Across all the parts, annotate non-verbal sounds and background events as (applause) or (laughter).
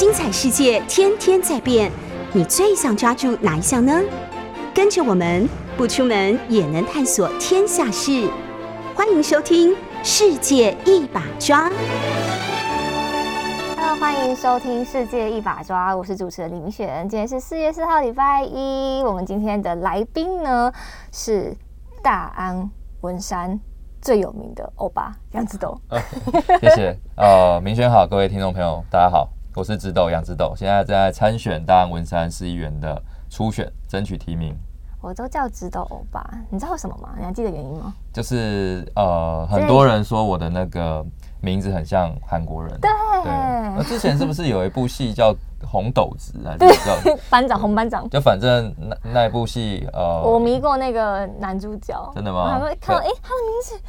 精彩世界天天在变，你最想抓住哪一项呢？跟着我们不出门也能探索天下事，欢迎收听《世界一把抓》。Hello，欢迎收听《世界一把抓》，我是主持人林璇。今天是四月四号，礼拜一。我们今天的来宾呢是大安文山最有名的欧巴杨子斗。(laughs) 谢谢。呃，明轩好，各位听众朋友，大家好，我是直斗杨直斗，现在在参选大安文山市议员的初选，争取提名。我都叫直斗欧巴，你知道为什么吗？你还记得原因吗？就是呃，很多人说我的那个名字很像韩国人。对那之前是不是有一部戏叫《红斗子》还是叫？(laughs) 班长红班长。就反正那那一部戏，呃，我迷过那个男主角，真的吗我看到，哎、他的名字，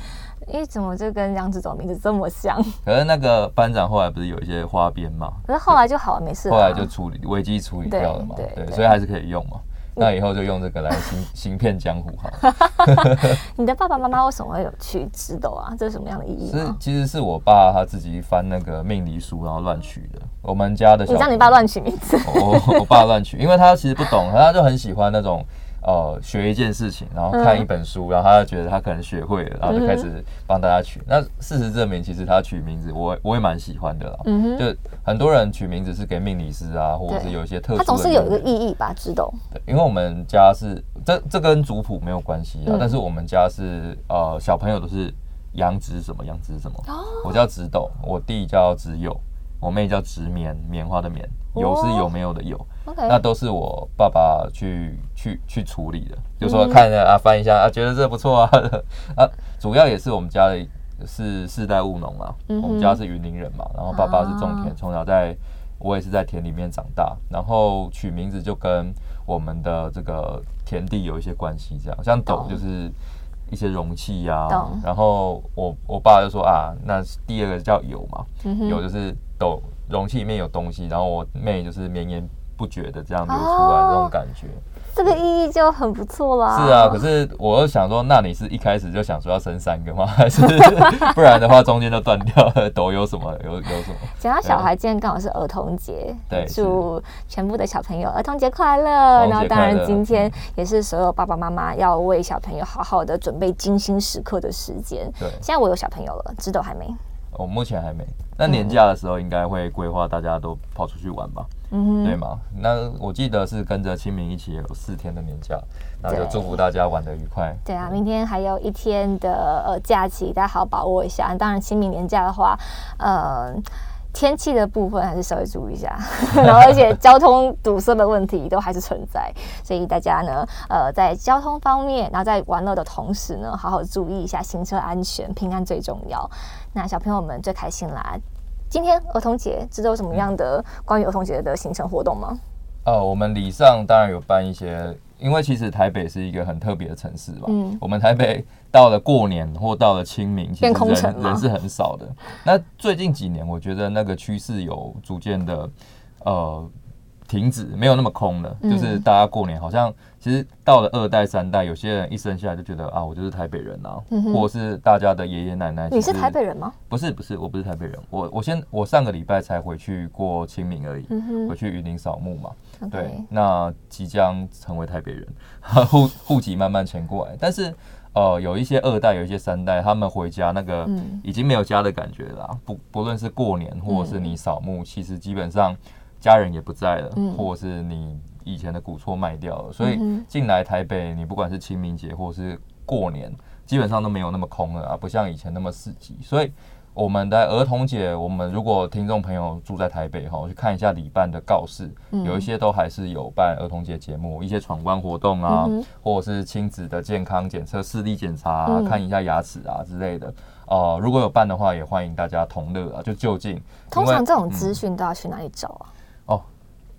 哎、怎么就跟杨子总名字这么像？(laughs) 可是那个班长后来不是有一些花边嘛？可是后来就好了，没事了。后来就处理危机处理掉了嘛，对所以还是可以用嘛。那以后就用这个来行 (laughs) 行骗江湖哈。(laughs) 你的爸爸妈妈为什么会有去直斗啊？这是什么样的意义是吗？其实是我爸他自己翻那个命理书，然后乱取的。我们家的小你让你爸乱取名字，我我我爸乱取，因为他其实不懂，他就很喜欢那种呃学一件事情，然后看一本书，然后他就觉得他可能学会了，然后就开始帮大家取。那事实证明，其实他取名字我我也蛮喜欢的啦。嗯哼。就很多人取名字是给命理师啊，或者是有一些特殊的它总是有一个意义吧？直斗，对，因为我们家是这这跟族谱没有关系啊，嗯。但是我们家是呃小朋友都是杨植什么杨植什么，哦。我叫直斗，我弟叫直友，我妹叫直棉，棉花的棉，有是有没有的有，OK，那都是我爸爸去去去处理的，就嗯说看着啊翻一下啊，觉得这不错啊。(laughs) 啊，主要也是我们家的是世代务农啊，嗯我们家是云林人嘛，然后爸爸是种啊。田，从小在我也是在田里面长大，然后取名字就跟我们的这个田地有一些关系，这样像斗就是一些容器呀、懂。然后我我爸就说啊，那第二个叫有嘛，有就是斗容器里面有东西，然后我妹就是绵延不觉的这样流出来哦这种感觉。这个意义就很不错啦。是啊，可是我又想说，那你是一开始就想说要生三个吗？还是 (laughs) 不然的话中间就断掉了？都有什么？有有什么？讲到小孩，今天刚好是儿童节，对祝全部的小朋友儿童节快乐。然后当然今天也是所有爸爸妈妈要为小朋友好好的准备精心时刻的时间。对现在我有小朋友了，知道还没？我目前还没。那年假的时候应该会规划大家都跑出去玩吧？嗯哼，对吗？那我记得是跟着清明一起有四天的年假，那就祝福大家玩的愉快。对啊，明天还有一天的呃假期，大家好好把握一下。当然，清明年假的话，呃。天气的部分还是稍微注意一下，(laughs) 然后而且交通堵塞的问题都还是存在，所以大家呢，呃，在交通方面，然后在玩乐的同时呢，好好注意一下行车安全，平安最重要。那小朋友们最开心啦！今天儿童节，知道有什么样的关于儿童节的行程活动吗？呃，我们礼上当然有办一些，因为其实台北是一个很特别的城市嘛。嗯我们台北到了过年或到了清明，其变实空城吗人人是很少的。那最近几年，我觉得那个趋势有逐渐的呃停止，没有那么空了。嗯就是大家过年好像其实到了二代三代，有些人一生下来就觉得啊，我就是台北人啊，嗯或者是大家的爷爷奶奶。你是台北人吗？不是不是，我不是台北人，我我先我上个礼拜才回去过清明而已，嗯回去云林扫墓嘛。对，那即将成为台北人，(laughs) 户户籍慢慢迁过来，但是呃，有一些二代，有一些三代，他们回家那个嗯已经没有家的感觉了啊、不不论是过年或者是你扫墓，其实基本上家人也不在了，嗯或者是你以前的古厝卖掉了，所以进来台北，你不管是清明节或者是过年，基本上都没有那么空了啊，不像以前那么四级，所以。我们的儿童节，我们如果听众朋友住在台北哈，去看一下礼办的告示，嗯有一些都还是有办儿童节节目，一些闯关活动啊，嗯或者是亲子的健康检测、视力检查、啊嗯看一下牙齿啊之类的。呃，如果有办的话，也欢迎大家同乐啊，就就近。通常这种资嗯讯都要去哪里找啊？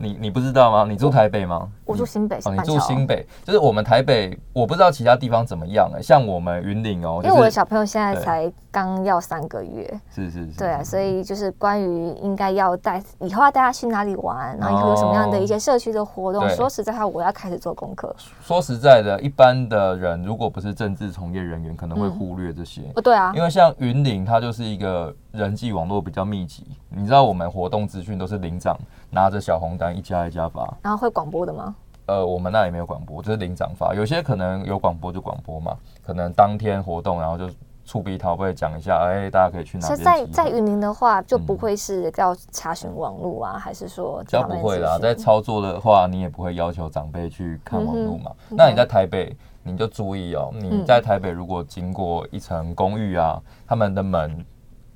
哦，你你不知道吗？你住台北吗？我住新北，是哦，你住新北，就是我们台北，我不知道其他地方怎么样哎、像我们云岭哦，因为我的小朋友现在才刚要三个月，是是是，对啊，所以就是关于应该要带以后要带他去哪里玩，然后以后有什么样的一些社区的活动。对说实在话，我要开始做功课。说实在的，一般的人如果不是政治从业人员，可能会忽略这些。哦，对啊，因为像云岭，它就是一个人际网络比较密集。你知道，我们活动资讯都是领长拿着小红单一家一家发。然后会广播的吗？呃，我们那里没有广播，就是领长发。有些可能有广播就广播嘛，可能当天活动，然后就触鼻桃会讲一下，哎、大家可以去哪所边集合。以在在云林的话，就不会是要查询网络啊，还是说比较不会啦，在操作的话，你也不会要求长辈去看网络嘛。嗯那你在台北，你就注意哦，你嗯在台北如果经过一层公寓啊，他们的门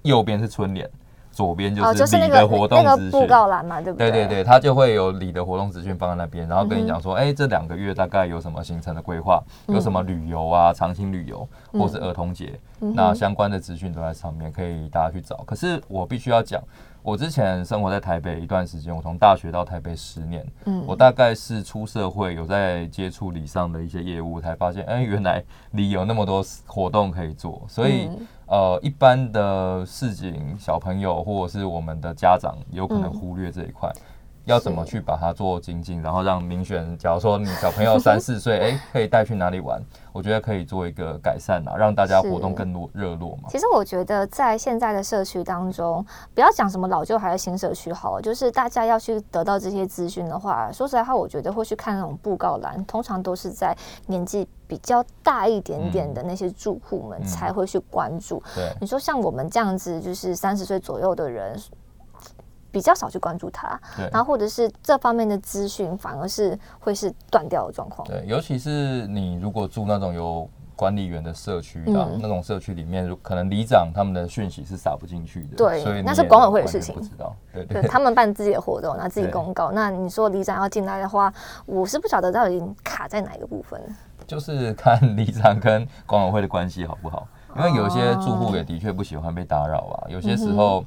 右边是春联，左边就是是那个里的活动资讯。告栏嘛，对不对对对对，他就会有里的活动资讯放在那边，然后跟嗯你讲说，哎、这两个月大概有什么行程的规划，嗯有什么旅游啊、长青旅游，或是儿童节，嗯那相关的资讯都在上面，可以大家去找。可是我必须要讲，我之前生活在台北一段时间，我从大学到台北十年，嗯我大概是出社会有在接触礼上的一些业务，才发现，哎、原来里有那么多活动可以做，所以。嗯呃，一般的市井小朋友或者是我们的家长，有可能嗯忽略这一块。要怎么去把它做精进，然后让民选，假如说你小朋友三四岁，哎、可以带去哪里玩？我觉得可以做一个改善啊，让大家活动更多热络嘛。其实我觉得在现在的社区当中，不要讲什么老旧还是新社区好了，就是大家要去得到这些资讯的话，说实在话，我觉得会去看那种布告栏，通常都是在年纪比较大一点点的那些住户们嗯才会去关注。对，你说像我们这样子，就是三十岁左右的人。比较少去关注它，然后或者是这方面的资讯，反而是会是断掉的状况。对，尤其是你如果住那种有管理员的社区啊、嗯那种社区里面，可能里长他们的讯息是撒不进去的，对所以那是管委会的事情不知道，对对对他们办自己的活动，拿自己公告。那你说里长要进来的话，我是不晓得到底卡在哪一个部分。就是看里长跟管委会的关系好不好，因为有些住户也的确不喜欢被打扰啊，有些时候。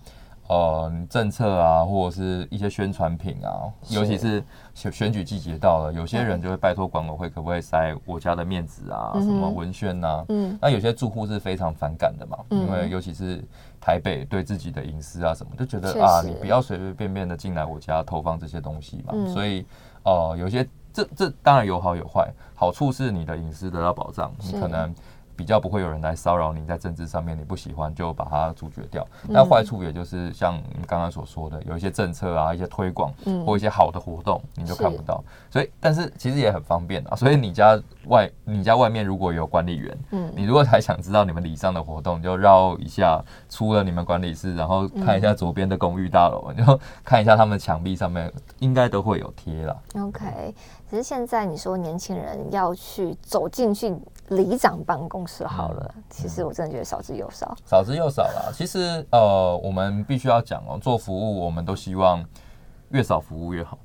呃，政策啊，或者是一些宣传品啊，尤其是选选举季节到了，有些人就会拜托管委会可不可以塞我家的面子啊，嗯什么文宣呐、嗯。那有些住户是非常反感的嘛，嗯因为尤其是台北对自己的隐私啊什么，就觉得啊，你不要随随便便的进来我家投放这些东西嘛。嗯。所以呃，有些这这当然有好有坏，好处是你的隐私得到保障，你是。可能。比较不会有人来骚扰你，在政治上面你不喜欢就把它阻绝掉。嗯那坏处也就是像你刚刚所说的，有一些政策啊、一些推广嗯或一些好的活动，你就看不到。所以，但是其实也很方便啊。所以你家外你家外面如果有管理员，嗯你如果还想知道你们里上的活动，就绕一下出了你们管理室，然后看一下左边的公寓大楼，然后看一下他们墙壁上面应该都会有贴了。OK，只是现在你说年轻人要去走进去里长办公室好了，嗯其实我真的觉得少之又少。少之又少啦。其实呃，我们必须要讲哦，做服务我们都希望越少服务越好，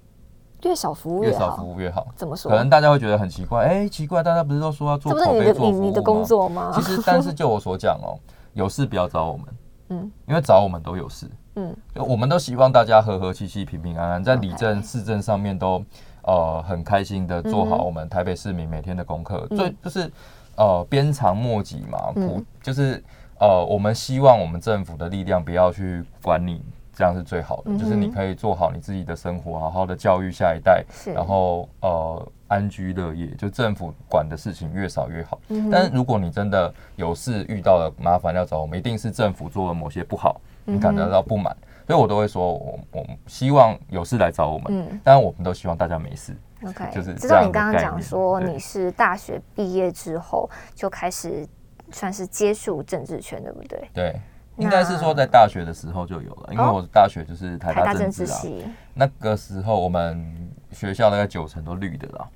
越少服务越少服务越好。怎么说？可能大家会觉得很奇怪，哎、奇怪，大家不是都说要做口碑这不是你的做服务吗你你的工作吗其？实，但是就我所讲哦，(laughs) 有事不要找我们，嗯因为找我们都有事。嗯，就我们都希望大家和和气气、平平安安，在里政、市政上面都呃很开心的做好我们台北市民每天的功课。嗯最就是呃鞭长莫及嘛，嗯不就是呃我们希望我们政府的力量不要去管你。这样是最好的，嗯就是你可以做好你自己的生活，好好的教育下一代，然后呃安居乐业，就政府管的事情越少越好。嗯但是如果你真的有事遇到了麻烦要找我们，一定是政府做了某些不好，你感觉到不满，所以我都会说，我我希望有事来找我们，嗯当然我们都希望大家没事。OK，就是知道你刚刚讲说你是大学毕业之后就开始算是接触政治圈，对不对？对，应该是说在大学的时候就有了，因为我大学就是台大政政治系，那个时候我们学校大概九成都绿的啦。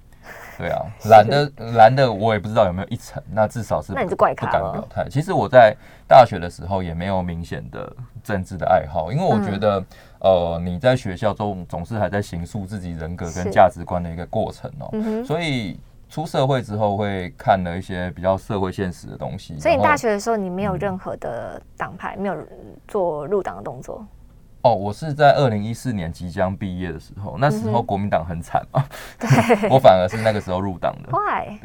对啊，蓝的 (laughs) 蓝的我也不知道有没有一层，那至少是那你就怪不敢表态。其实我在大学的时候也没有明显的政治的爱好，因为我觉得，呃，你在学校中总是还在形塑自己人格跟价值观的一个过程哦、嗯。所以出社会之后会看了一些比较社会现实的东西。所以你大学的时候，你没有嗯任何的党派，没有做入党的动作。哦，我是在二零一四年即将毕业的时候，那时候国民党很惨嘛，(laughs) 对我反而是那个时候入党的。，Why？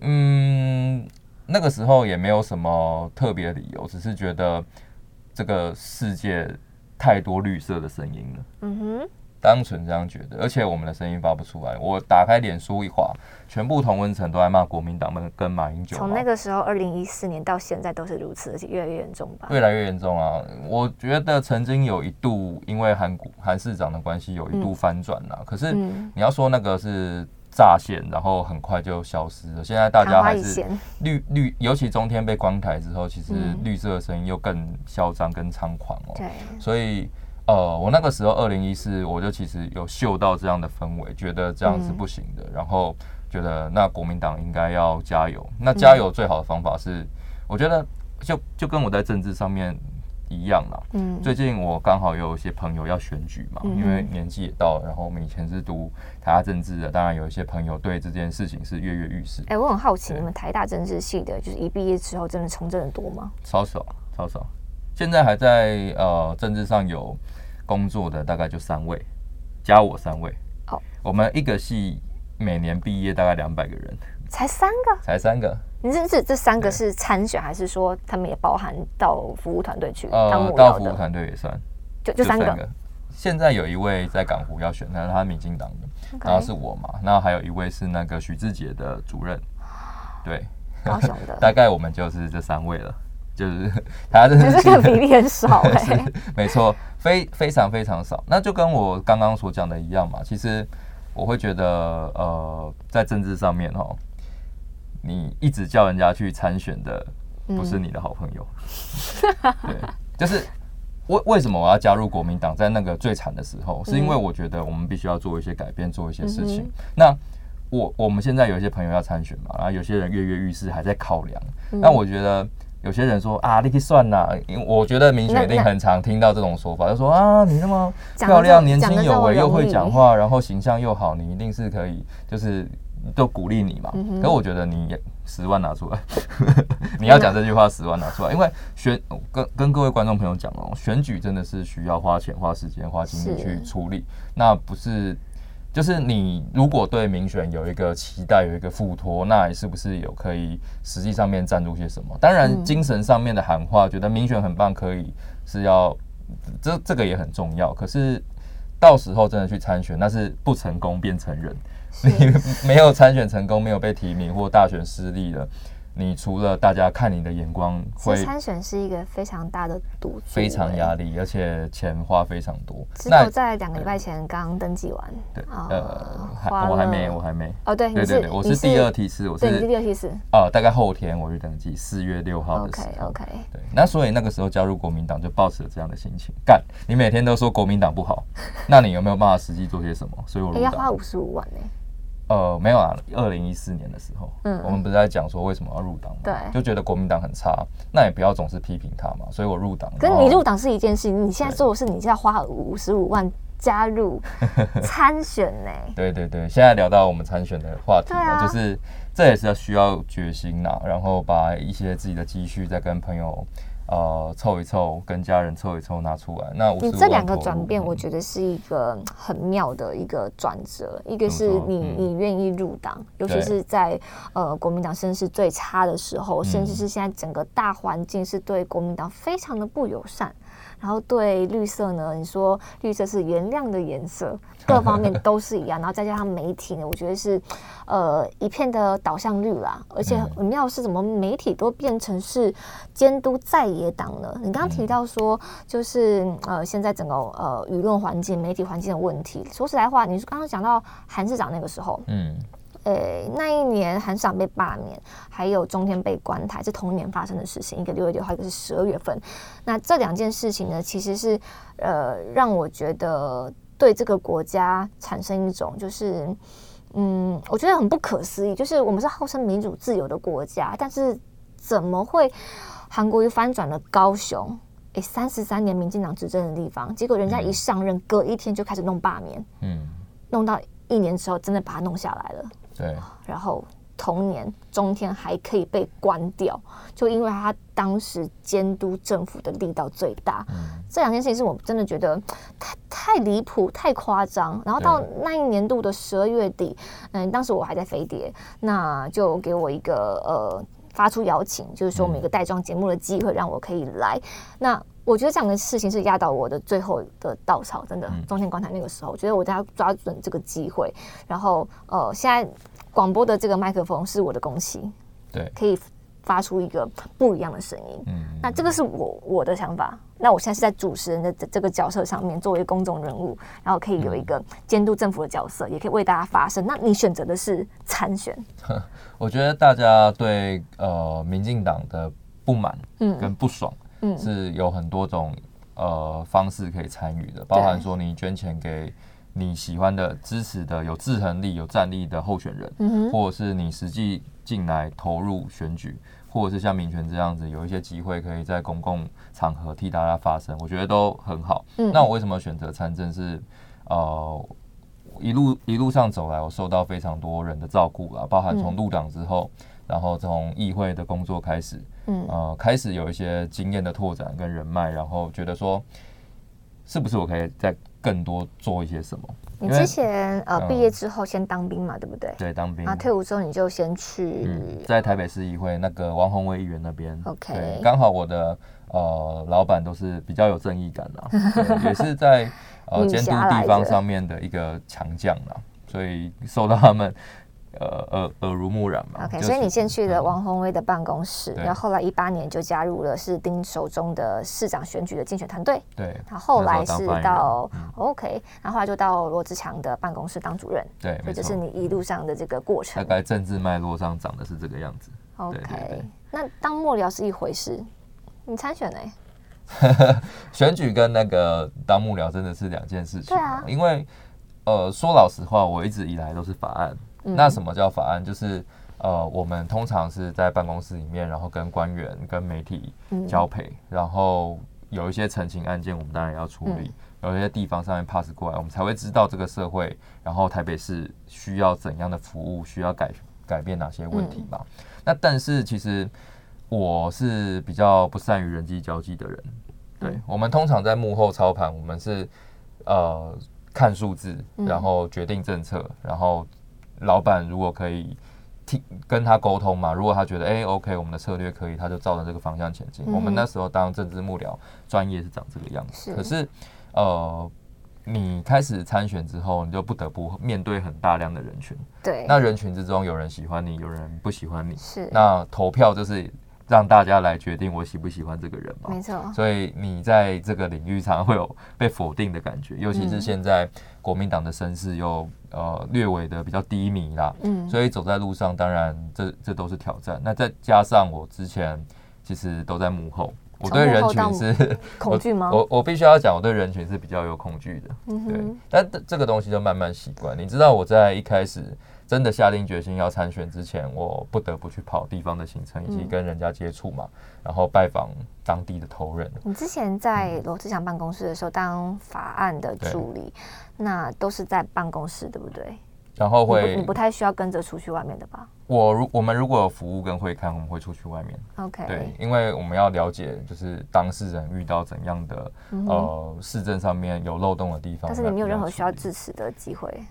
嗯，那个时候也没有什么特别理由，只是觉得这个世界太多绿色的声音了。嗯哼，单纯这样觉得，而且我们的声音发不出来。我打开脸书一划，全部同温层都在骂国民党们跟马英九，从那个时候二零一四年到现在都是如此，而且越来越严重吧。越来越严重啊！我觉得曾经有一度因为韩国韩市长的关系，有一度翻转了。可是嗯你要说那个是乍现，然后很快就消失了。现在大家还是绿绿，尤其中天被关台之后，其实嗯绿色的声音又更嚣张、更猖狂哦。对，所以呃，我那个时候二零一四，我就其实有嗅到这样的氛围，觉得这样是不行的，然后觉得那国民党应该要加油。那加油最好的方法是，我觉得就就跟我在政治上面一样啦。嗯，最近我刚好有一些朋友要选举嘛，嗯因为年纪也到了，然后我们以前是读台大政治的，当然有一些朋友对这件事情是跃跃欲试。哎、我很好奇，你们台大政治系的，就是一毕业之后真的从政的多吗？超少，超少。现在还在呃政治上有工作的大概就三位，加我三位。哦我们一个系每年毕业大概两百个人，才三个？才三个。你这这这三个是参选，还是说他们也包含到服务团队去当呃，到服务？团队也算，就就三个。现在有一位在港湖要选，但是他民进党的然后是我嘛，那还有一位是那个许志杰的主任，(gasps) 对，高雄的，(laughs) 大概我们就是这三位了，就是 (laughs) 他真就的是这个比例很少 (laughs) 没错，非非常非常少。那就跟我刚刚所讲的一样嘛。其实我会觉得，呃，在政治上面哈，你一直叫人家去参选的，不是你的好朋友。对，就是为为什么我要加入国民党？在那个最惨的时候，是因为我觉得我们必须要做一些改变，做一些事情。嗯那我我们现在有一些朋友要参选嘛，然后有些人跃跃欲试，还在考量。嗯那我觉得有些人说啊，你可以算啦，因为我觉得民选一定很常听到这种说法，就说啊，你那么漂亮、年轻有为，又会讲话，然后形象又好，你一定是可以，就是都鼓励你嘛。可我觉得你十万拿出来，(laughs) 你要讲这句话，十万拿出来，因为选跟跟各位观众朋友讲哦，选举真的是需要花钱、花时间、花精力去处理，那不是。就是你如果对民选有一个期待，有一个付托，那你是不是有可以实际上面赞助些什么？当然，嗯精神上面的喊话，觉得民选很棒，可以是要这这个也很重要。可是到时候真的去参选，那是不成功便成仁。(laughs) 你没有参选成功，没有被提名或大选失利了，你除了大家看你的眼光会参选是一个非常大的赌注、非常压力。而且钱花非常多。只有在两个礼拜前刚登记完，对，啊呃，还我还没，我还没。哦，对，对对对，我是第二梯次，我是是第二梯次。哦，大概后天我去登记，四月六号的 OK 时候。OK，对，那所以那个时候加入国民党就抱持了这样的心情，干，你每天都说国民党不好，那你有没有办法实际做些什么？所以我要花五十五万呢。呃，没有啊，二零一四年的时候，嗯我们不是在讲说为什么要入党吗？对就觉得国民党很差，那也不要总是批评他嘛，所以我入党。可是你入党是一件事，你现在做的是你现在花五十五万加入 (laughs) 参选呢。(laughs) 对对对，现在聊到我们参选的话题了，啊就是这也是要需要决心呐，然后把一些自己的积蓄再跟朋友呃凑一凑，跟家人凑一凑拿出来。那你55这两个转变，嗯我觉得是一个很妙的一个转折。一个是你嗯你愿意入党，尤其是在呃国民党声势最差的时候，甚至嗯是现在整个大环境是对国民党非常的不友善。然后对绿色呢，你说绿色是原谅的颜色，各方面都是一样。(laughs) 然后再加上媒体呢，我觉得是呃一片的导向绿啦。而且嗯很妙是，怎么媒体都变成是监督在野党呢？你刚刚提到说，就是呃现在整个呃舆论环境、媒体环境的问题。说实在话，你刚刚讲到韩市长那个时候，嗯诶，那一年韩市长被罢免，还有中天被关台，是同一年发生的事情，一个六月六号，一个是十二月份。那这两件事情呢，其实是呃让我觉得对这个国家产生一种就是。嗯，我觉得很不可思议，就是我们是号称民主自由的国家，但是怎么会韩国瑜翻转了高雄？诶，三十三年民进党执政的地方，结果人家一上任，隔一天就开始弄罢免，嗯，弄到一年之后，真的把它弄下来了。对，然后同年中天还可以被关掉，就因为他当时监督政府的力道最大。嗯这两件事情是我真的觉得太太离谱、太夸张。然后到那一年度的十二月底，嗯，当时我还在飞碟，那就给我一个呃发出邀请，就是说每个带妆节目的机会让我可以来。那我觉得这样的事情是压倒我的最后的稻草，真的。中天观台那个时候，我觉得我都要抓准这个机会。然后呃，现在广播的这个麦克风是我的公器，对，可以发出一个不一样的声音。嗯，那这个是我我的想法。那我现在是在主持人的这这个角色上面，作为公众人物，然后可以有一个监督政府的角色，也可以为大家发声。那你选择的是参选？(laughs) 我觉得大家对呃民进党的不满跟不爽，嗯，是有很多种呃方式可以参与的，包含说你捐钱给你喜欢的、支持的、有制衡力、有战力的候选人，嗯或者是你实际进来投入选举。或者是像民权这样子，有一些机会可以在公共场合替大家发声，我觉得都很好。那我为什么选择参政？是呃，一路一路上走来，我受到非常多人的照顾啦，包含从入党之后，然后从议会的工作开始，嗯，呃，开始有一些经验的拓展跟人脉，然后觉得说，是不是我可以再更多做一些什么？你之前呃毕业之后先当兵嘛，对不对？对，当兵。啊，退伍之后你就先去在台北市议会那个王宏威议员那边。OK，刚好我的呃老板都是比较有正义感的，也是在 (laughs) 呃监督地方上面的一个强将啦，所以受到他们。呃，耳耳濡目染嘛。OK，所以你先去了王宏威的办公室，然后后来一八年就加入了是丁守中的市长选举的竞选团队。对，然后后来是到 OK，然后后来就到罗志强的办公室当主任。对，所以这是你一路上的这个过程。大概政治脉络上长的是这个样子。OK，那当幕僚是一回事，你参选呢？(laughs) 选举跟那个当幕僚真的是两件事情。对啊，因为呃，说老实话，我一直以来都是法案。那什么叫法案？就是呃，我们通常是在办公室里面，然后跟官员、跟媒体交配，然后有一些澄清案件，我们当然要处理；有一些地方上面 pass 过来，我们才会知道这个社会，然后台北市需要怎样的服务，需要改改变哪些问题嘛。那但是其实我是比较不善于人际交际的人，对我们通常在幕后操盘，我们是呃看数字，然后决定政策，然后。老板如果可以听跟他沟通嘛，如果他觉得哎，OK，我们的策略可以，他就照着这个方向前进。我们那时候当政治幕僚，专业是长这个样子。可是，呃，你开始参选之后，你就不得不面对很大量的人群。对。那人群之中，有人喜欢你，有人不喜欢你。是。那投票就是让大家来决定我喜不喜欢这个人嘛？没错。所以你在这个领域常会有被否定的感觉，尤其是现在国民党的声势又。呃，略微的比较低迷啦，嗯，所以走在路上，当然这这都是挑战。那再加上我之前其实都在幕后，我对人群是 (laughs) 恐惧吗？我我必须要讲，我对人群是比较有恐惧的，嗯对。但这个东西就慢慢习惯。你知道我在一开始。真的下定决心要参选之前，我不得不去跑地方的行程，以及跟人家接触嘛，然后拜访当地的头人。你之前在罗志祥办公室的时候当法案的助理，那都是在办公室，对不对？然后会，你不太需要跟着出去外面的吧？我如我们如果有服务跟会看，我们会出去外面。OK，对，因为我们要了解就是当事人遇到怎样的呃市政上面有漏洞的地方，但是你没有任何需要支持的机会。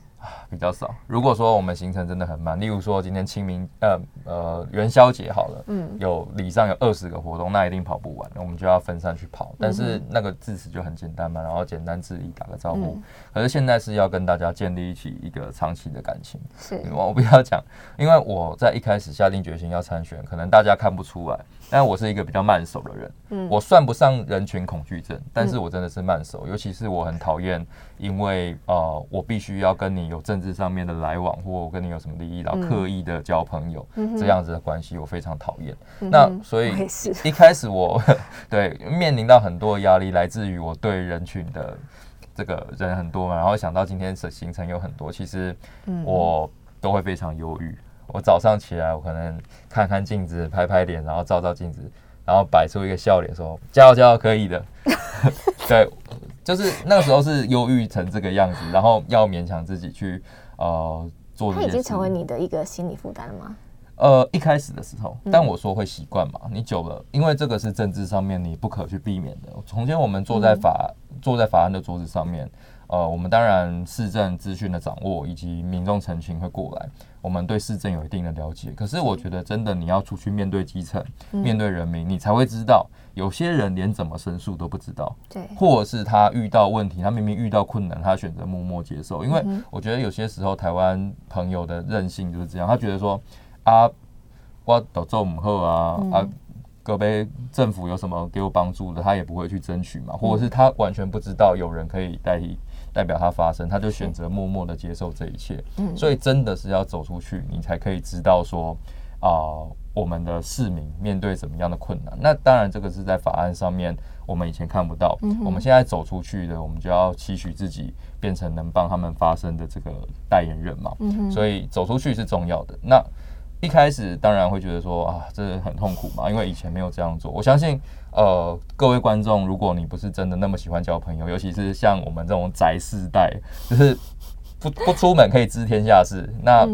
比较少。如果说我们行程真的很慢，例如说今天清明呃呃元宵节好了，嗯，有礼上有二十个活动，那一定跑不完，我们就要分散去跑。但是那个致辞就很简单嘛，然后简单致意打个招呼。可是现在是要跟大家建立起一个长期的感情。是，我不要讲，因为我在一开始下定决心要参选，可能大家看不出来，但我是一个比较慢熟的人。嗯，我算不上人群恐惧症，但是我真的是慢熟，尤其是我很讨厌，因为呃我必须要跟你有政治上面的来往，或我跟你有什么利益，然后刻意的交朋友，这样子的关系我非常讨厌。那所以一开始我 (laughs) 对面临到很多压力，来自于我对人群的这个人很多嘛，然后想到今天的行程有很多，其实我都会非常忧郁。我早上起来，我可能看看镜子，拍拍脸，然后照照镜子，然后摆出一个笑脸，说加油加油，可以的。(laughs) 对。就是那个时候是忧郁成这个样子，然后要勉强自己去呃做。它已经成为你的一个心理负担了吗？呃，一开始的时候，但我说会习惯嘛。你久了，因为这个是政治上面你不可去避免的。从前我们坐在法坐在法案的桌子上面，呃，我们当然市政资讯的掌握以及民众澄清会过来，我们对市政有一定的了解。可是我觉得真的你要出去面对基层，面对人民，你才会知道，有些人连怎么申诉都不知道，对，或者是他遇到问题，他明明遇到困难，他选择默默接受。因为我觉得有些时候台湾朋友的任性就是这样，他觉得说啊，我都做唔好啊啊。各位政府有什么给我帮助的，他也不会去争取嘛，或者是他完全不知道有人可以代替代表他发生，他就选择默默的接受这一切。嗯，所以真的是要走出去，你才可以知道说啊，我们的市民面对怎么样的困难。那当然，这个是在法案上面我们以前看不到，我们现在走出去的，我们就要期许自己变成能帮他们发声的这个代言人嘛。嗯所以走出去是重要的。那一开始当然会觉得说啊，这很痛苦嘛，因为以前没有这样做。我相信，呃，各位观众，如果你不是真的那么喜欢交朋友，尤其是像我们这种宅世代，就是不不出门可以知天下事，那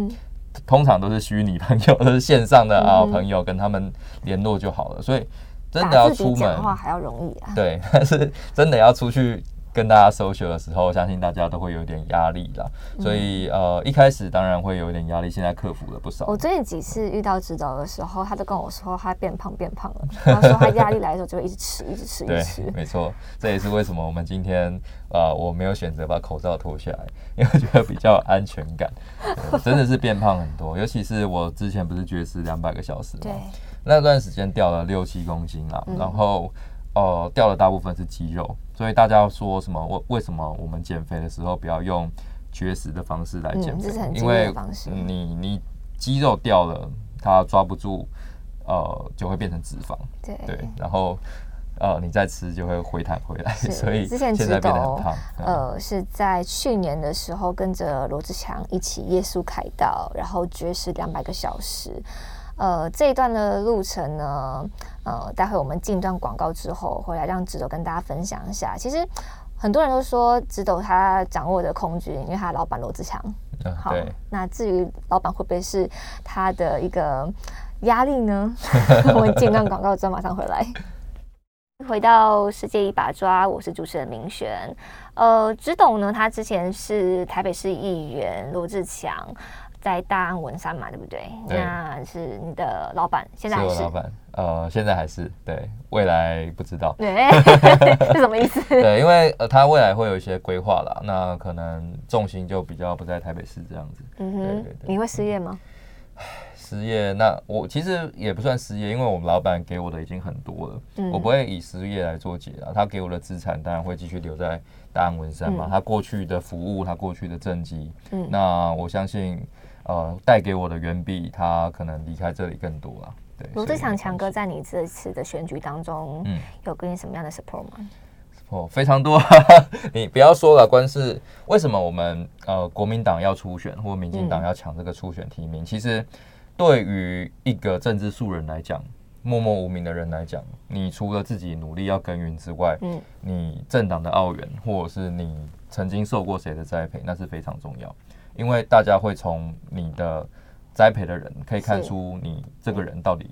通常都是虚拟朋友，都是线上的啊朋友，跟他们联络就好了。所以真的要出门话还要容易啊，对，(laughs) 但是真的要出去。跟大家 social 的时候，相信大家都会有点压力啦。所以呃，一开始当然会有点压力，现在克服了不少。我最近几次遇到指导的时候，他都跟我说他变胖变胖了，他说他压力来的时候就会一直吃，一直吃，一直吃。没错，这也是为什么我们今天啊，我没有选择把口罩脱下来，因为觉得比较安全感。真的是变胖很多，尤其是我之前不是绝食两百个小时吗？那段时间掉了六七公斤啦，然后。呃，掉的大部分是肌肉，所以大家说什么？为为什么我们减肥的时候不要用绝食的方式来减肥？因为你你肌肉掉了，它抓不住，呃，就会变成脂肪。对对，然后呃，你再吃就会回弹回来。(laughs) 所以之前现在变得很胖。呃，是在去年的时候跟着罗志祥一起耶稣凯道，然后绝食两百个小时。呃，这一段的路程呢，呃，待会我们进段广告之后，回来让直斗跟大家分享一下。其实很多人都说直斗他掌握的空军，因为他老板罗志强。好，那至于老板会不会是他的一个压力呢？(laughs) 我们进段广告之后马上回来。回到世界一把抓，我是主持人明璇。呃，直斗呢，他之前是台北市议员罗志强。在大安文山嘛，对不对？那是你的老板，现在还是老板？呃，现在还是对，未来不知道。对，(laughs) 是什么意思？(laughs) 对，因为呃，他未来会有一些规划啦，那可能重心就比较不在台北市这样子。嗯哼，你会失业吗？失业？那我其实也不算失业，因为我们老板给我的已经很多了，我不会以失业来做解啊。他给我的资产当然会继续留在大安文山嘛，他过去的服务，他过去的政绩，嗯，那我相信。呃，带给我的远比他可能离开这里更多了。对，罗志祥强哥在你这次的选举当中，嗯，有给你什么样的 support 吗？support 非常多。(laughs) 你不要说了，光是为什么我们呃国民党要初选，或民进党要抢这个初选提名？其实对于一个政治素人来讲，默默无名的人来讲，你除了自己努力要耕耘之外，嗯，你政党的澳元，或者是你曾经受过谁的栽培，那是非常重要。因为大家会从你的栽培的人可以看出你这个人到底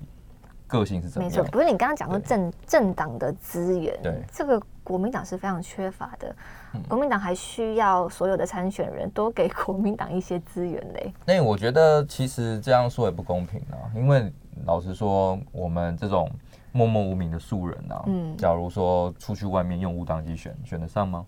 个性是怎么样。没错，不是你刚刚讲说政政党的资源，对这个国民党是非常缺乏的。国民党还需要所有的参选人多给国民党一些资源嘞。那我觉得其实这样说也不公平啊，因为老实说，我们这种默默无名的素人啊，嗯，假如说出去外面用无党籍选，选得上吗？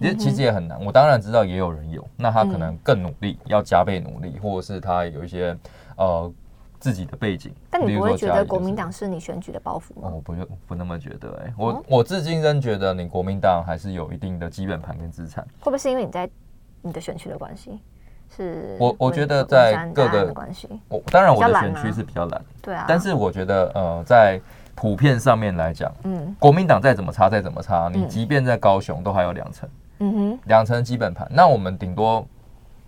其实其实也很难，我当然知道也有人有，那他可能更努力，要加倍努力，或者是他有一些呃自己的背景。但你不会觉得国民党是你选举的包袱吗？我不不那么觉得，哎，我我至今仍觉得你国民党还是有一定的基本盘跟资产。会不会是因为你在你的选区的关系？是我我觉得在各个关系，我当然我的选区是比较懒，对啊。但是我觉得呃在普遍上面来讲，嗯，国民党再怎么差再怎么差，你即便在高雄都还有两成。嗯哼，两层基本盘，那我们顶多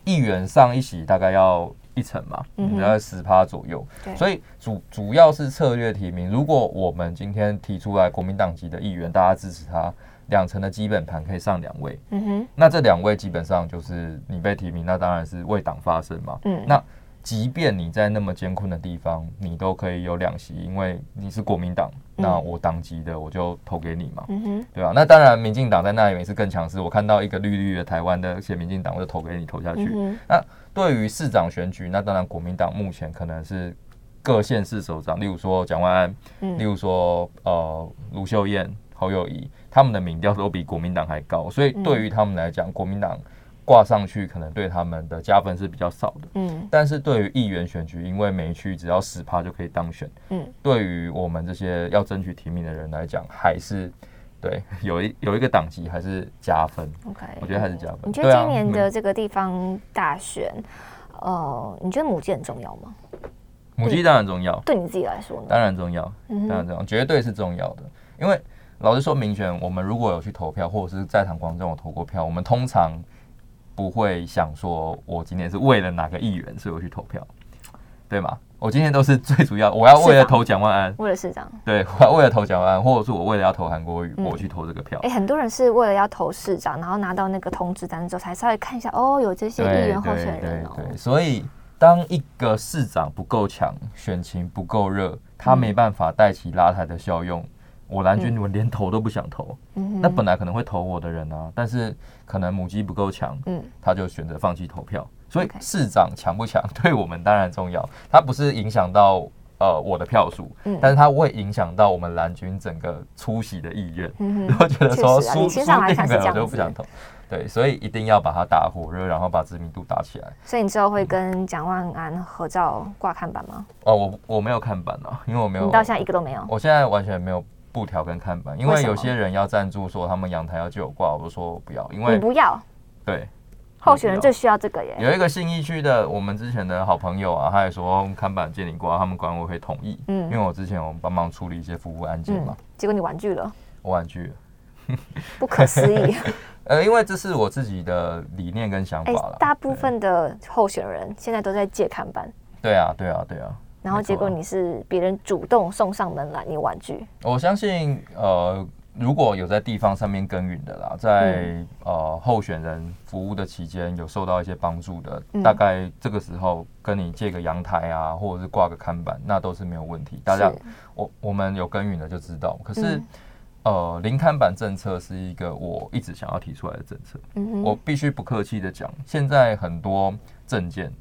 议员上一席大概要一层嘛，大概十趴左右。所以主主要是策略提名。如果我们今天提出来国民党籍的议员，大家支持他，两层的基本盘可以上两位。嗯哼，那这两位基本上就是你被提名，那当然是为党发声嘛。嗯，那即便你在那么艰困的地方，你都可以有两席，因为你是国民党，那我党籍的我就投给你嘛，嗯，对吧、那当然，民进党在那里面是更强势。我看到一个绿绿的台湾的写民进党，我就投给你投下去。嗯那对于市长选举，那当然国民党目前可能是各县市首长，例如说蒋万安，嗯。例如说呃卢秀燕、侯友谊，他们的民调都比国民党还高，所以对于他们来讲，国民党挂上去可能对他们的加分是比较少的。嗯但是对于议员选举，因为每一区只要十趴就可以当选，嗯，对于我们这些要争取提名的人来讲，还是对 (laughs) 有一有一个党籍还是加分。，OK，我觉得还是加分你觉得今年的这个地方大选，呃，你觉得母鸡很重要吗？母鸡当然重要，对你自己来说呢？当然重要，当然重要，绝对是重要的。因为老实说，民选我们如果有去投票，或者是在场观众有投过票，我们通常不会想说我今天是为了哪个议员，所以我去投票，对吗？我今天都是最主要，我要为了投蒋万安，为了市长，对，我要为了投蒋万安，或者是我为了要投韩国瑜，嗯我去投这个票哎、。很多人是为了要投市长，然后拿到那个通知单之后，才稍微看一下，哦，有这些议员候选人哦。对对，所以当一个市长不够强，选情不够热，他没办法带起拉抬的效用。我蓝军我连投都不想投，嗯那本来可能会投我的人啊，但是可能母鸡不够强，嗯他就选择放弃投票。所以市长强不强 (laughs) 对我们当然重要，它不是影响到呃我的票数，嗯但是它会影响到我们蓝军整个出席的意愿。我觉得说输输定了我就不想投，对，所以一定要把它打火热，然后把知名度打起来。所以你之后会跟蒋万安合照挂看板吗？哦，我我没有看板啊，因为我没有，你到现在一个都没有。我现在完全没有布条跟看板，因为有些人要赞助说他们阳台要借我挂，我就说不要，因为你为不要，对。候选人最需要这个耶。有一个信义区的我们之前的好朋友啊，他也说看板借你挂，他们管委会同意，嗯。因为我之前有帮忙处理一些服务案件嘛。嗯，，结果你婉拒了，我婉拒了，(laughs) 不可思议。(laughs) 呃，因为这是我自己的理念跟想法哎、了，大部分的候选人现在都在借看板，对啊，对啊，对啊。然后结果你是别人主动送上门来，你婉拒。我相信，呃，如果有在地方上面耕耘的啦，在、嗯呃候选人服务的期间有受到一些帮助的，嗯大概这个时候跟你借个阳台啊，或者是挂个看板，那都是没有问题。大家，我我们有耕耘的就知道。可是，嗯呃，零看板政策是一个我一直想要提出来的政策。嗯哼，我必须不客气的讲，现在很多证件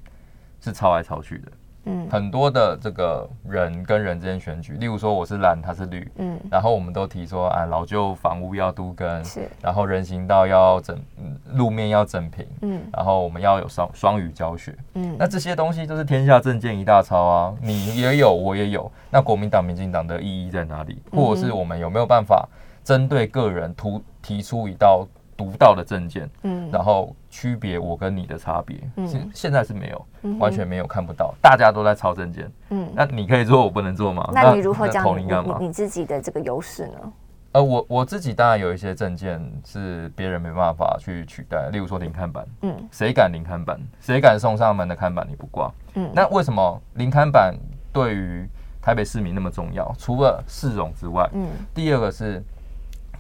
是抄来抄去的。嗯很多的这个人跟人之间选举，例如说我是蓝，他是绿，嗯然后我们都提说啊，老旧房屋要都更，是然后人行道要整，嗯路面要整平，嗯然后我们要有双双语教学。嗯那这些东西都是天下证件一大抄啊，你也有，我也有。那国民党、民进党的意义在哪里？或者是我们有没有办法针对个人突提出一道独到的证件，嗯然后区别我跟你的差别？嗯现现在是没有，嗯完全没有看不到，大家都在抄证件。嗯。那你可以做，我不能做吗？那你如何那讲你？你自己的这个优势呢？呃，我我自己当然有一些证件是别人没办法去取代，例如说零看板，嗯谁敢零看板？谁敢送上门的看板你不挂？嗯，那为什么零看板对于台北市民那么重要？除了市容之外，嗯第二个是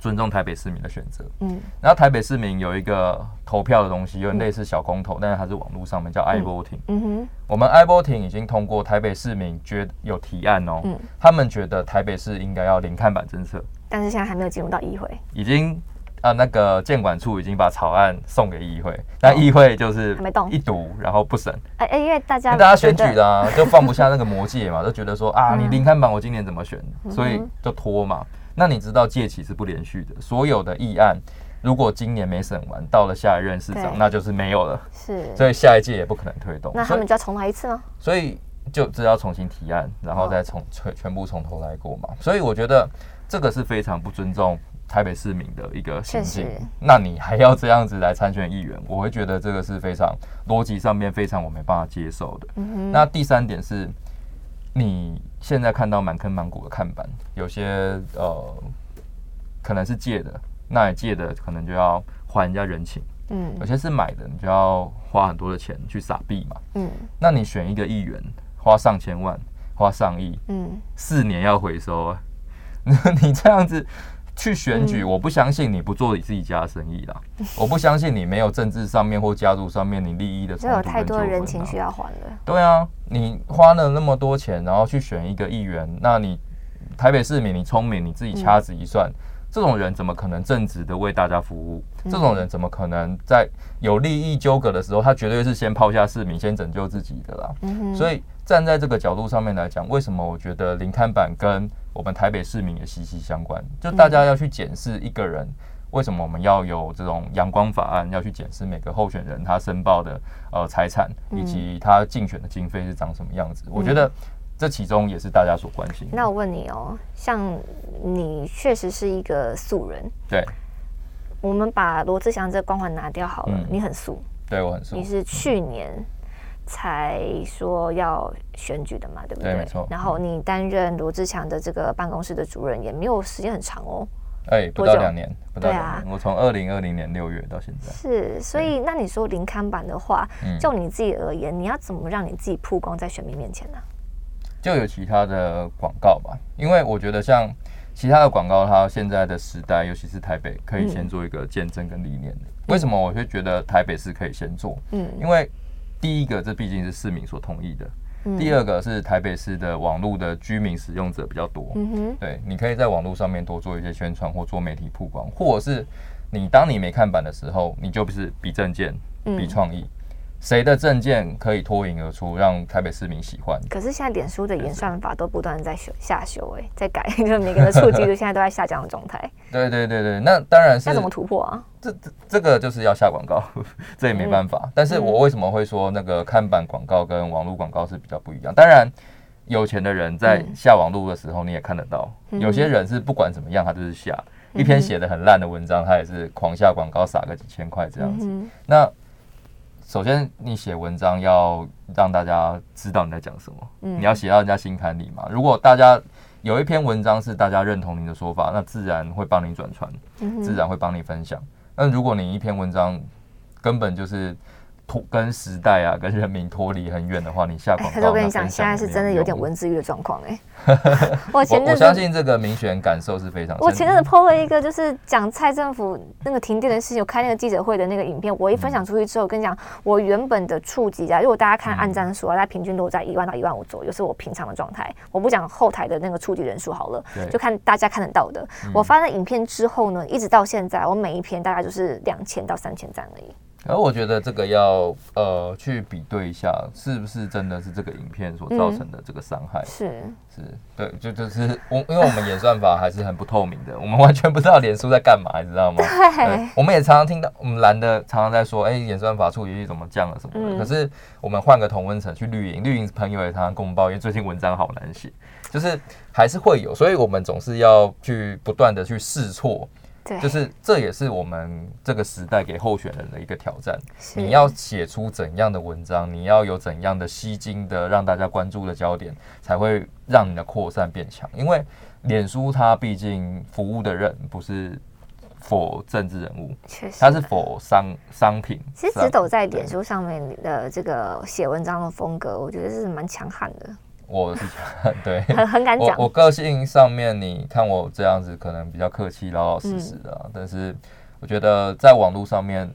尊重台北市民的选择。嗯。然后台北市民有一个投票的东西，有点类似小公投，但是它是网络上面叫 iVoting。嗯。哼。我们 iVoting 已经通过台北市民觉得有提案哦，嗯。他们觉得台北市应该要零看板政策，但是现在还没有进入到议会。已经啊那个监管处已经把草案送给议会，但议会就是没动。一读然后不审，哎哎，因为大家大家选举的啊，(laughs) 就放不下那个魔戒嘛，就觉得说啊，嗯。你零看板我今年怎么选，所以就拖嘛。那你知道届期是不连续的，所有的议案如果今年没审完，到了下一任市长，那就是没有了，是，所以下一届也不可能推动。那他们就要重来一次吗？所以就只要重新提案，然后再从全全部从头来过嘛。所以我觉得这个是非常不尊重台北市民的一个行径确实。那你还要这样子来参选议员，我会觉得这个是非常逻辑上面非常我没办法接受的。嗯，那第三点是，你现在看到满坑满谷的看板，有些呃可能是借的，那你借的可能就要还人家人情；嗯有些是买的，你就要花很多的钱去撒币嘛。嗯那你选一个议员，花上千万，花上亿，嗯，四年要回收啊！(laughs) 你这样子去选举，嗯我不相信你不做你自己家的生意啦，(laughs) 我不相信你没有政治上面或家族上面你利益的冲就突跟有太多人情需要还了。对啊，你花了那么多钱，然后去选一个议员，那你台北市民，你聪明，你自己掐指一算，这种人怎么可能正直的为大家服务？这种人怎么可能在有利益纠葛的时候，他绝对是先抛下市民，先拯救自己的啦。嗯，所以站在这个角度上面来讲，为什么我觉得零看板跟我们台北市民也息息相关？就大家要去检视一个人。为什么我们要有这种阳光法案？要去检视每个候选人他申报的呃财产，以及他竞选的经费是长什么样子？我觉得这其中也是大家所关心的。那我问你哦，像你确实是一个素人，对，我们把罗志祥这光环拿掉好了，嗯你很素，对我很素你。是去年才说要选举的嘛，对不对？对没错然后你担任罗志强的这个办公室的主任，也没有时间很长哦。哎、不到两年，不到对啊两年。我从二零二零年六月到现在。是，所以那你说零刊版的话，嗯就你自己而言，你要怎么让你自己曝光在选民面前呢？就有其他的广告吧，因为我觉得像其他的广告，它现在的时代，尤其是台北，可以先做一个见证跟理念的。为什么我会觉得台北市可以先做？嗯因为第一个，这毕竟是市民所同意的；嗯。第二个是台北市的网络的居民使用者比较多，嗯，对，你可以在网络上面多做一些宣传或做媒体曝光，或者是你当你没看板的时候，你就不是比证件、嗯。比创意，谁的证件可以脱颖而出，让台北市民喜欢？可是现在脸书的演算法都不断地在修下修、哎，在改，就是每个人的触及率现在都在下降的状态，对对对对，那当然是那怎么突破啊？这这这个就是要下广告，(laughs) 这也没办法。但是我为什么会说那个看板广告跟网络广告是比较不一样？当然，有钱的人在下网络的时候你也看得到，有些人是不管怎么样他就是下一篇写的很烂的文章，他也是狂下广告，撒个几千块这样子。嗯那首先，你写文章要让大家知道你在讲什么，嗯你要写到人家心坎里嘛。如果大家有一篇文章是大家认同你的说法，那自然会帮你转传，嗯自然会帮你分享。那如果你一篇文章根本就是脱跟时代啊、跟人民脱离很远的话，你下广哎，告，可是我跟你讲，现在是真的有点文字狱的状况哎。(laughs) 我前我阵子我相信这个民选感受是非常。我前阵子 PO 了一个就是讲蔡政府那个停电的事情，有开那个记者会的那个影片，我一分享出去之后，跟你讲，我原本的触及啊，如果大家看按赞数啊，它平均都在一万到一万五左右，是我平常的状态。我不讲后台的那个触及人数好了，就看大家看得到的。我发了影片之后呢，一直到现在，我每一篇大概就是两千到三千赞而已。而我觉得这个要呃去比对一下，是不是真的是这个影片所造成的这个伤害？是，是对，就就是我，因为我们演算法还是很不透明的，我们完全不知道脸书在干嘛，你知道吗？对，我们也常常听到我们蓝的常常在说，哎、演算法处理器怎么降了什么的。嗯可是我们换个同温层去绿营，绿营朋友也常常跟我们抱怨，最近文章好难写，就是还是会有，所以我们总是要去不断的去试错。对，就是这也是我们这个时代给候选人的一个挑战。你要写出怎样的文章，你要有怎样的吸睛的让大家关注的焦点，才会让你的扩散变强。因为脸书它毕竟服务的人不是否政治人物，确实，它是否商商品。其实直斗在脸书上面的这个写文章的风格，我觉得是蛮强悍的，我是对。很很敢讲我我。个性上面，你看我这样子可能比较客气、老老实实的、啊，但是我觉得在网络上面，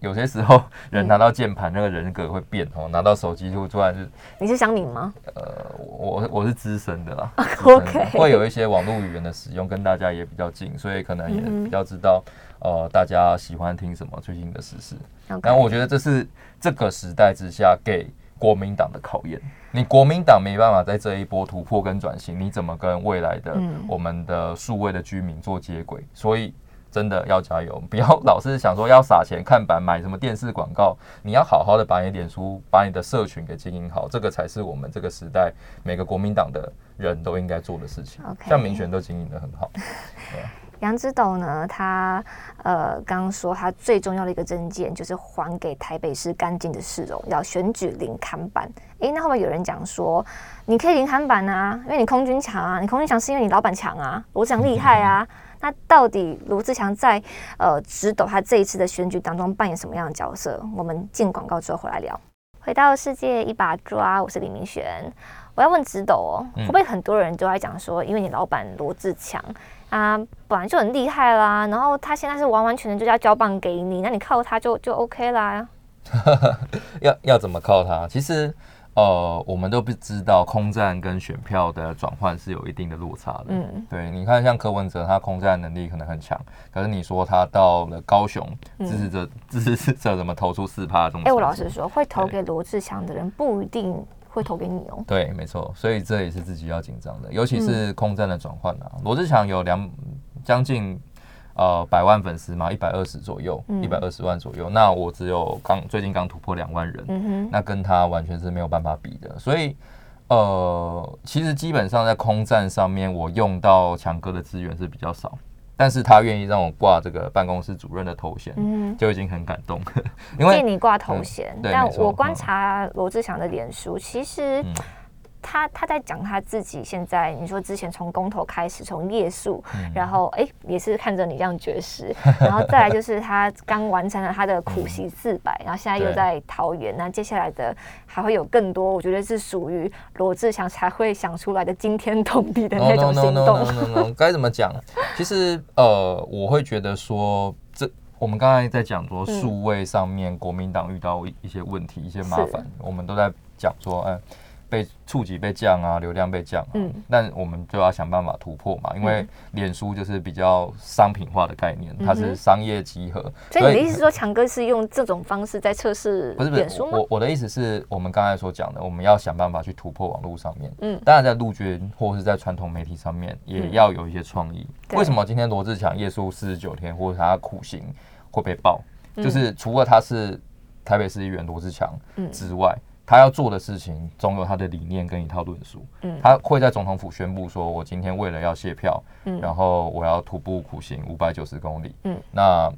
有些时候人拿到键盘，那个人格会变哦，拿到手机就突然就你是乡民吗？呃，我我是资深的啦 (laughs) OK 会有一些网络语言的使用，跟大家也比较近，所以可能也比较知道呃大家喜欢听什么最近的时事。然后我觉得这是这个时代之下给国民党的考验。你国民党没办法在这一波突破跟转型，你怎么跟未来的嗯我们的数位的居民做接轨？所以真的要加油，不要老是想说要撒钱看板买什么电视广告，你要好好的把你的脸书、把你的社群给经营好，这个才是我们这个时代每个国民党的人都应该做的事情。像民选都经营的很好，杨之斗呢，他呃刚刚说他最重要的一个证件就是还给台北市干净的市容，要选举零看板。诶，那会不会有人讲说，你可以零看板啊，因为你空军强啊，你空军强是因为你老板强啊，罗志祥厉害啊。那到底罗志祥在呃直斗他这一次的选举当中扮演什么样的角色？我们进广告之后回来聊。回到世界一把抓，我是李明璇。我要问直斗哦，嗯会不会很多人都在讲说，因为你老板罗志强，啊本来就很厉害啦，然后他现在是完完全全就要交棒给你，那你靠他就就 OK 啦。(laughs) 要要怎么靠他？其实。呃，我们都不知道空战跟选票的转换是有一定的落差的。嗯，对，你看像柯文哲，他空战能力可能很强，可是你说他到了高雄，支持者支持者怎么投出四趴这种？哎，我老实说，会投给罗志祥的人不一定会投给你哦。对，没错，所以这也是自己要紧张的，尤其是空战的转换啊。罗志祥有两将近。呃，百万粉丝嘛，一百二十左右，一百二十万左右。那我只有刚最近刚突破两万人，那跟他完全是没有办法比的。所以，呃，其实基本上在空战上面，我用到强哥的资源是比较少，但是他愿意让我挂这个办公室主任的头衔，就已经很感动。(laughs) 因为你挂头衔，但我观察罗志祥的脸书，其实。他他在讲他自己现在，你说之前从公投开始，从夜宿，然后哎也是看着你这样绝食，然后再来就是他刚完成了他的 (laughs) 苦习四百，然后现在又在桃园，那接下来的还会有更多，我觉得是属于罗志祥才会想出来的惊天动地的那种行动。(laughs) 该怎么讲？其实呃，我会觉得说，这我们刚才在讲说数位上面国民党遇到一些问题、一些麻烦，我们都在讲说，嗯。被触及被降啊，流量被降，嗯，但我们就要想办法突破嘛，因为脸书就是比较商品化的概念，它是商业集合。所以你的意思说，强哥是用这种方式在测试不是不是？我我的意思是我们刚才所讲的，我们要想办法去突破网络上面，嗯，当然在陆军或者是在传统媒体上面也要有一些创意。为什么今天罗志强夜宿四十九天，或者他苦行会被爆？就是除了他是台北市议员罗志强之外。他要做的事情总有他的理念跟一套论述。嗯，他会在总统府宣布说：“我今天为了要卸票，嗯，然后我要徒步苦行五百九十公里。”嗯，那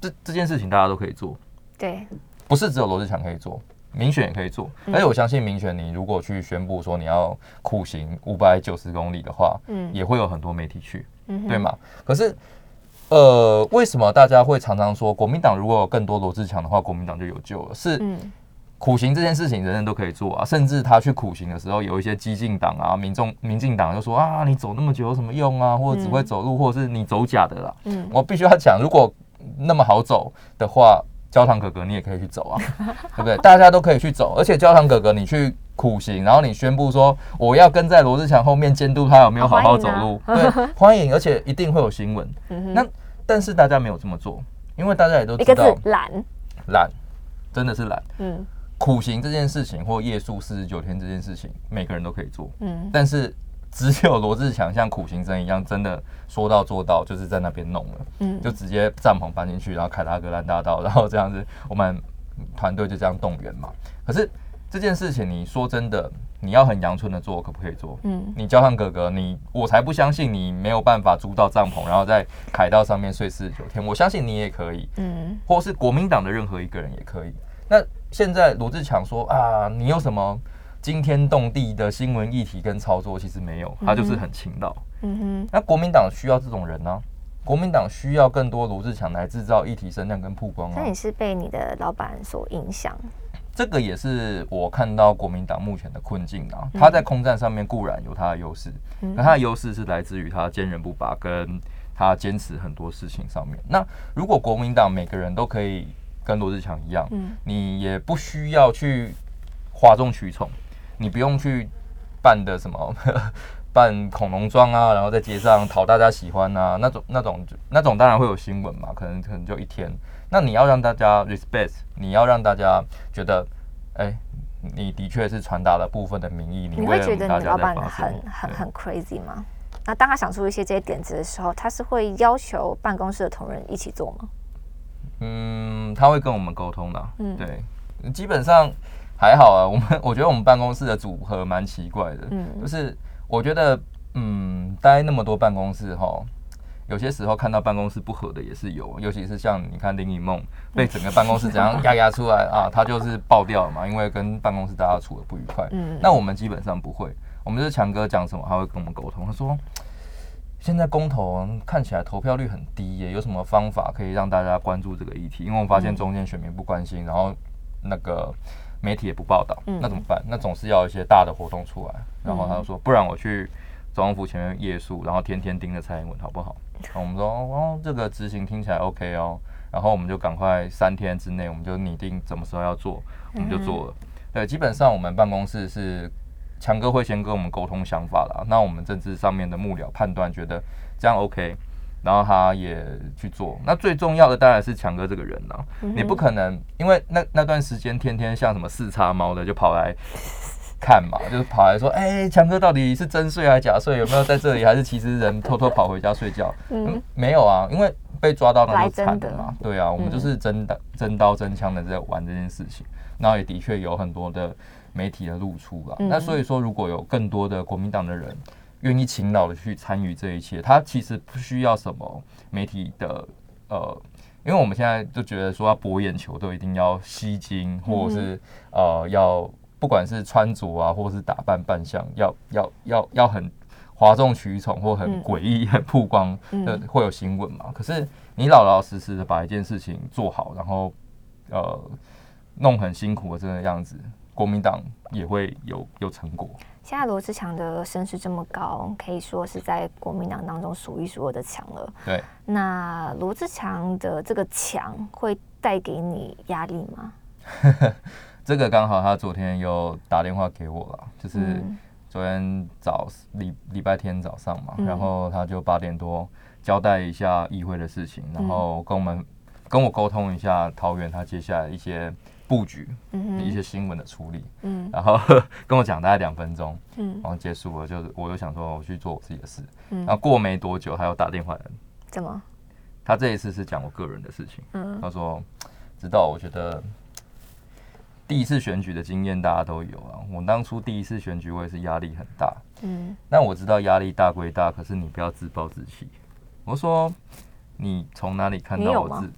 这这件事情大家都可以做。对，不是只有罗志强可以做，民选也可以做。而且我相信民选，你如果去宣布说你要苦行五百九十公里的话，嗯，也会有很多媒体去，嗯，对吗？可是，呃，为什么大家会常常说国民党如果有更多罗志强的话，国民党就有救了？是。苦行这件事情，人人都可以做啊。甚至他去苦行的时候，有一些激进党啊、民众、民进党就说啊，你走那么久有什么用啊？或者只会走路，或者是你走假的啦。嗯，我必须要讲，如果那么好走的话，焦糖哥哥你也可以去走啊，(laughs) 对不对？大家都可以去走，而且焦糖哥哥你去苦行，然后你宣布说我要跟在罗志祥后面监督他有没有好好走路，对，欢迎，而且一定会有新闻。那但是大家没有这么做，因为大家也都知道懒，懒，真的是懒。嗯。苦行这件事情，或夜宿四十九天这件事情，每个人都可以做。嗯，但是只有罗志强像苦行僧一样，真的说到做到，就是在那边弄了。嗯，就直接帐篷搬进去，然后凯达格兰大道，然后这样子，我们团队就这样动员嘛。可是这件事情，你说真的，你要很阳春的做，可不可以做？嗯，你交上哥哥，你我才不相信你没有办法租到帐篷，然后在凯道上面睡四十九天。我相信你也可以。嗯，或是国民党的任何一个人也可以。那现在罗志强说啊，你有什么惊天动地的新闻议题跟操作？其实没有，他就是很勤劳。嗯哼。那国民党需要这种人呢？国民党需要更多罗志强来制造议题声量跟曝光啊。那你是被你的老板所影响？这个也是我看到国民党目前的困境啊。他在空战上面固然有他的优势，那他的优势是来自于他坚韧不拔，跟他坚持很多事情上面。那如果国民党每个人都可以。跟罗志强一样，嗯，你也不需要去哗众取宠，你不用去扮的什么 (laughs) 扮恐龙装啊，然后在街上讨大家喜欢啊，那种那种那种当然会有新闻嘛，可能可能就一天。那你要让大家 respect，你要让大家觉得，哎，你的确是传达了部分的民意。你会觉得你的老板很很很 crazy 吗？那当他想出一些这些点子的时候，他是会要求办公室的同仁一起做吗？嗯，他会跟我们沟通的。嗯，对，基本上还好啊。我们 (laughs) 我觉得我们办公室的组合蛮奇怪的。嗯，就是我觉得，嗯，待那么多办公室哈，有些时候看到办公室不合的也是有，尤其是像你看林以梦被整个办公室怎样压压出来啊，(laughs) 他就是爆掉了嘛，因为跟办公室大家处的不愉快。嗯，那我们基本上不会，我们就是强哥讲什么，他会跟我们沟通。他说。现在公投看起来投票率很低耶，有什么方法可以让大家关注这个议题？因为我发现中间选民不关心，然后那个媒体也不报道，那怎么办？那总是要一些大的活动出来。然后他就说，不然我去总统府前面夜宿，然后天天盯着蔡英文好不好？然后我们说哦，这个执行听起来 OK 哦，然后我们就赶快三天之内，我们就拟定什么时候要做，我们就做了。对，基本上我们办公室是强哥会先跟我们沟通想法啦，那我们政治上面的幕僚判断觉得这样 OK，然后他也去做。那最重要的当然是强哥这个人啦，你不可能因为那那段时间天天像什么四叉猫的就跑来。看嘛，(laughs) 就是跑来说，哎，强哥到底是真睡还是假睡？有没有在这里？还是其实人偷偷跑回家睡觉？嗯，没有啊，因为被抓到那就惨了嘛。对啊，我们就是真的真刀真枪的在玩这件事情。然后也的确有很多的媒体的露出了。那所以说，如果有更多的国民党的人愿意勤劳的去参与这一切，他其实不需要什么媒体的呃，因为我们现在就觉得说要博眼球，都一定要吸睛，或者是呃要。不管是穿着啊，或是打扮扮相，要要要要很哗众取宠，或很诡异、很曝光的，会有新闻嘛？可是你老老实实的把一件事情做好，然后呃弄很辛苦的这个样子，国民党也会有有成果。现在罗志强的声势这么高，可以说是在国民党当中数一数二的强了。对，那罗志强的这个强会带给你压力吗？(laughs) 这个刚好，他昨天又打电话给我了，就是昨天早礼礼拜天早上嘛，然后他就八点多交代一下议会的事情，然后跟我们跟我沟通一下桃园他接下来一些布局，一些新闻的处理，嗯，然后 (laughs) 跟我讲大概两分钟，嗯，然后结束了，就是我又想说我去做我自己的事，嗯，然后过没多久他又打电话来，怎么？他这一次是讲我个人的事情，嗯，他说知道，我觉得。第一次选举的经验大家都有啊，我当初第一次选举我也是压力很大，嗯，那我知道压力大归大，可是你不要自暴自弃。我说你从哪里看到我自？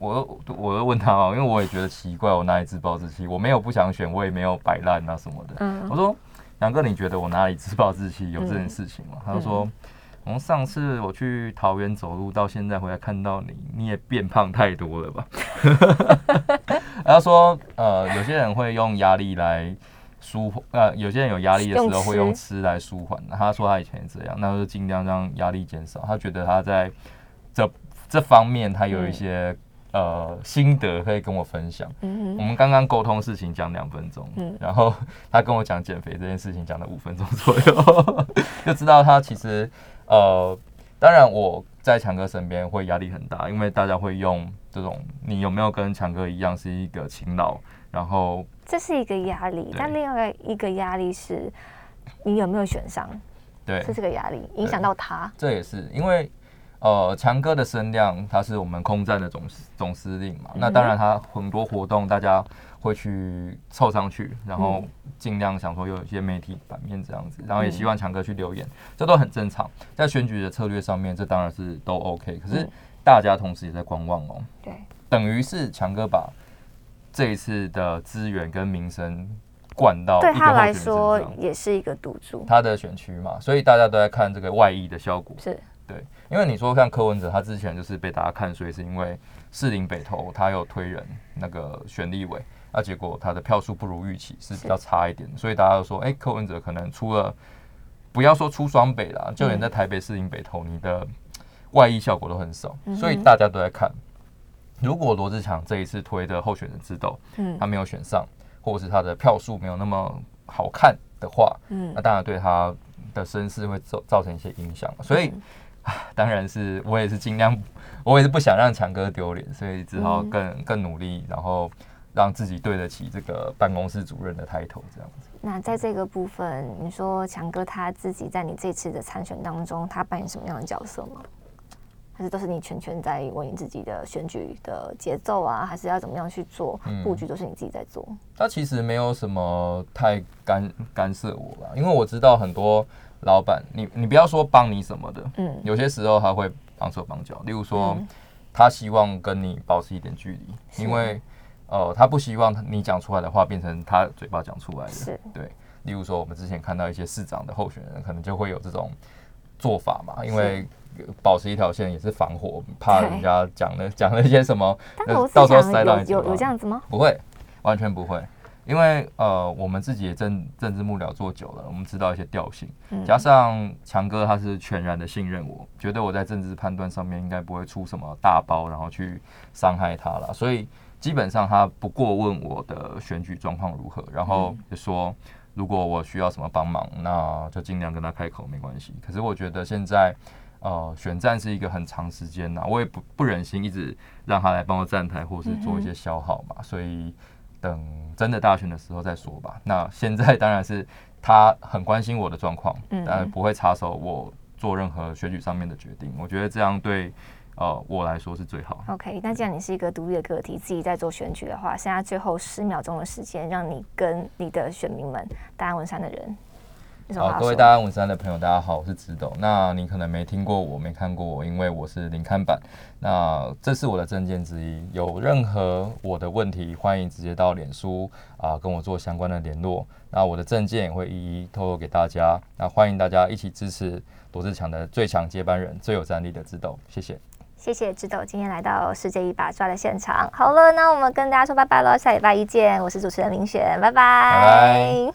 我我又问他啊，因为我也觉得奇怪，我哪里自暴自弃？我没有不想选，我也没有摆烂啊什么的。嗯，我说杨哥，你觉得我哪里自暴自弃？有这件事情吗？他就说。从上次我去桃园走路到现在回来看到你，你也变胖太多了吧？(laughs) 他说，呃，有些人会用压力来舒缓，呃，有些人有压力的时候会用吃来舒缓。他说他以前也这样，那就尽量让压力减少。他觉得他在这这方面他有一些呃心得可以跟我分享。嗯我们刚刚沟通事情讲两分钟，嗯，然后他跟我讲减肥这件事情讲了五分钟左右，(laughs) 就知道他其实。呃，当然我在强哥身边会压力很大，因为大家会用这种你有没有跟强哥一样是一个勤劳，然后这是一个压力，但另外一个压力是你有没有选上，对，这是个压力，影响到他。这也是因为呃强哥的声量，他是我们空战的总总司令嘛，那当然他很多活动大家。会去凑上去，然后尽量想说有一些媒体版面这样子，然后也希望强哥去留言，这都很正常。在选举的策略上面，这当然是都 OK。可是大家同时也在观望哦。对，(laughs) 等于是强哥把这一次的资源跟民生灌到对他来说也是一个赌注，他的选区嘛，所以大家都在看这个外溢的效果。是对，因为你说像柯文哲，他之前就是被大家看，所以是因为士林北投他有推人那个选立委。那结果他的票数不如预期，是比较差一点，所以大家都说，哎，柯文哲可能出了，不要说出双北啦，就连在台北士林北投，你的外溢效果都很少，所以大家都在看，如果罗志强这一次推的候选人知道，嗯，他没有选上，或者是他的票数没有那么好看的话，嗯，那当然对他的身世会造造成一些影响，所以，(laughs) 当然是我也是尽量，(laughs) 我也是不想让强哥丢脸，所以只好更更努力，然后。让自己对得起这个办公室主任的抬头，这样子。那在这个部分，你说强哥他自己在你这次的参选当中，他扮演什么样的角色吗？还是都是你全权在为你自己的选举的节奏啊？还是要怎么样去做布局，都是你自己在做？他其实没有什么太干干涉我吧，因为我知道很多老板，你你不要说帮你什么的，嗯，有些时候他会帮手帮脚，例如说他希望跟你保持一点距离，因为。呃，他不希望你讲出来的话变成他嘴巴讲出来的。对。例如说，我们之前看到一些市长的候选人，可能就会有这种做法嘛，因为保持一条线也是防火，怕人家讲了讲了一些什么，到时候塞到你有有这样子吗？不会，完全不会。因为呃，我们自己也政政治幕僚做久了，我们知道一些调性，嗯加上强哥他是全然的信任我，觉得我在政治判断上面应该不会出什么大包，然后去伤害他了，所以基本上他不过问我的选举状况如何，然后就说如果我需要什么帮忙，那就尽量跟他开口，没关系。可是我觉得现在。呃，选战是一个很长时间呐，我也不不忍心一直让他来帮我站台，或是做一些消耗嘛，所以等真的大选的时候再说吧。那现在当然是他很关心我的状况，嗯当然不会插手我做任何选举上面的决定。我觉得这样对呃我来说是最好。OK，那既然你是一个独立的个体，自己在做选举的话，剩下最后十秒钟的时间，让你跟你的选民们，大安文山的人，好，各位大安文山的朋友，大家好，我是直斗。那你可能没听过我，没看过我，因为我是零看版。那这是我的证件之一。有任何我的问题，欢迎直接到脸书啊、跟我做相关的联络。那我的证件也会一一透露给大家。那欢迎大家一起支持罗志强的最强接班人、最有战力的直斗。谢谢。谢谢智斗今天来到世界一把抓的现场。好了，那我们跟大家说拜拜喽，下礼拜一见。我是主持人林雪，拜拜。拜拜